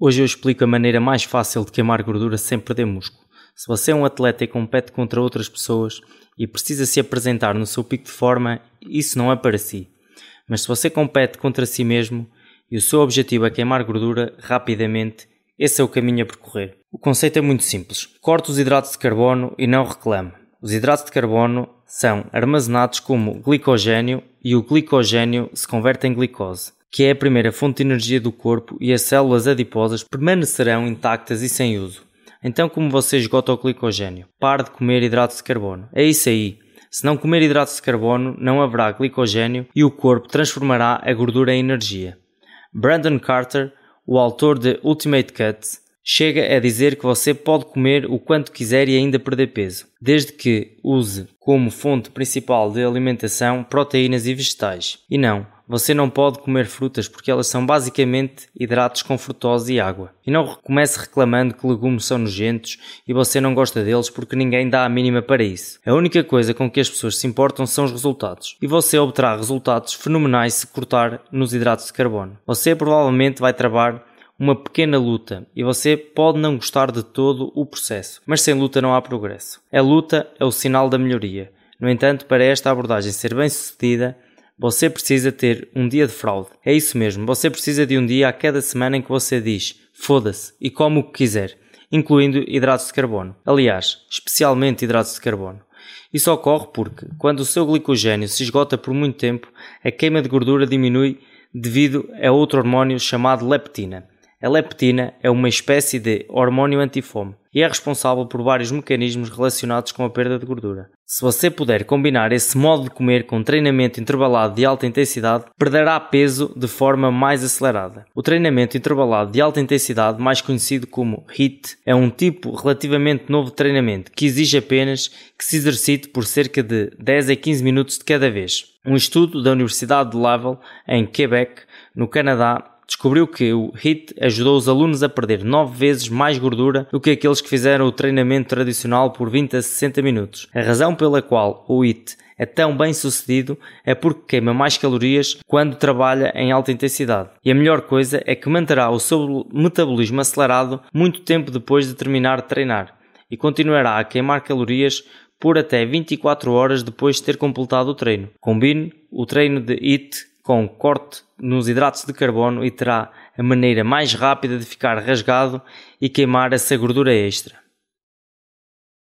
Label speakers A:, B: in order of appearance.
A: Hoje eu explico a maneira mais fácil de queimar gordura sem perder músculo. Se você é um atleta e compete contra outras pessoas e precisa se apresentar no seu pico de forma, isso não é para si. Mas se você compete contra si mesmo e o seu objetivo é queimar gordura rapidamente, esse é o caminho a percorrer. O conceito é muito simples. Corte os hidratos de carbono e não reclame. Os hidratos de carbono são armazenados como glicogênio e o glicogênio se converte em glicose que é a primeira fonte de energia do corpo e as células adiposas permanecerão intactas e sem uso. Então, como você esgota o glicogênio? Pare de comer hidratos de carbono. É isso aí. Se não comer hidratos de carbono, não haverá glicogênio e o corpo transformará a gordura em energia. Brandon Carter, o autor de Ultimate Cuts, chega a dizer que você pode comer o quanto quiser e ainda perder peso, desde que use como fonte principal de alimentação proteínas e vegetais. E não, você não pode comer frutas porque elas são basicamente hidratos com frutose e água. E não comece reclamando que legumes são nojentos e você não gosta deles porque ninguém dá a mínima para isso. A única coisa com que as pessoas se importam são os resultados. E você obterá resultados fenomenais se cortar nos hidratos de carbono. Você provavelmente vai travar uma pequena luta e você pode não gostar de todo o processo, mas sem luta não há progresso. A luta é o sinal da melhoria. No entanto, para esta abordagem ser bem sucedida, você precisa ter um dia de fraude. É isso mesmo, você precisa de um dia a cada semana em que você diz foda-se e come o que quiser, incluindo hidratos de carbono. Aliás, especialmente hidratos de carbono. Isso ocorre porque, quando o seu glicogênio se esgota por muito tempo, a queima de gordura diminui devido a outro hormônio chamado leptina. A leptina é uma espécie de hormônio antifome e é responsável por vários mecanismos relacionados com a perda de gordura. Se você puder combinar esse modo de comer com treinamento intervalado de alta intensidade, perderá peso de forma mais acelerada. O treinamento intervalado de alta intensidade, mais conhecido como HIIT, é um tipo relativamente novo de treinamento que exige apenas que se exercite por cerca de 10 a 15 minutos de cada vez. Um estudo da Universidade de Laval, em Quebec, no Canadá, descobriu que o HIIT ajudou os alunos a perder 9 vezes mais gordura do que aqueles que fizeram o treinamento tradicional por 20 a 60 minutos. A razão pela qual o HIIT é tão bem sucedido é porque queima mais calorias quando trabalha em alta intensidade. E a melhor coisa é que manterá o seu metabolismo acelerado muito tempo depois de terminar de treinar e continuará a queimar calorias por até 24 horas depois de ter completado o treino. Combine o treino de HIIT com corte nos hidratos de carbono e terá a maneira mais rápida de ficar rasgado e queimar essa gordura extra.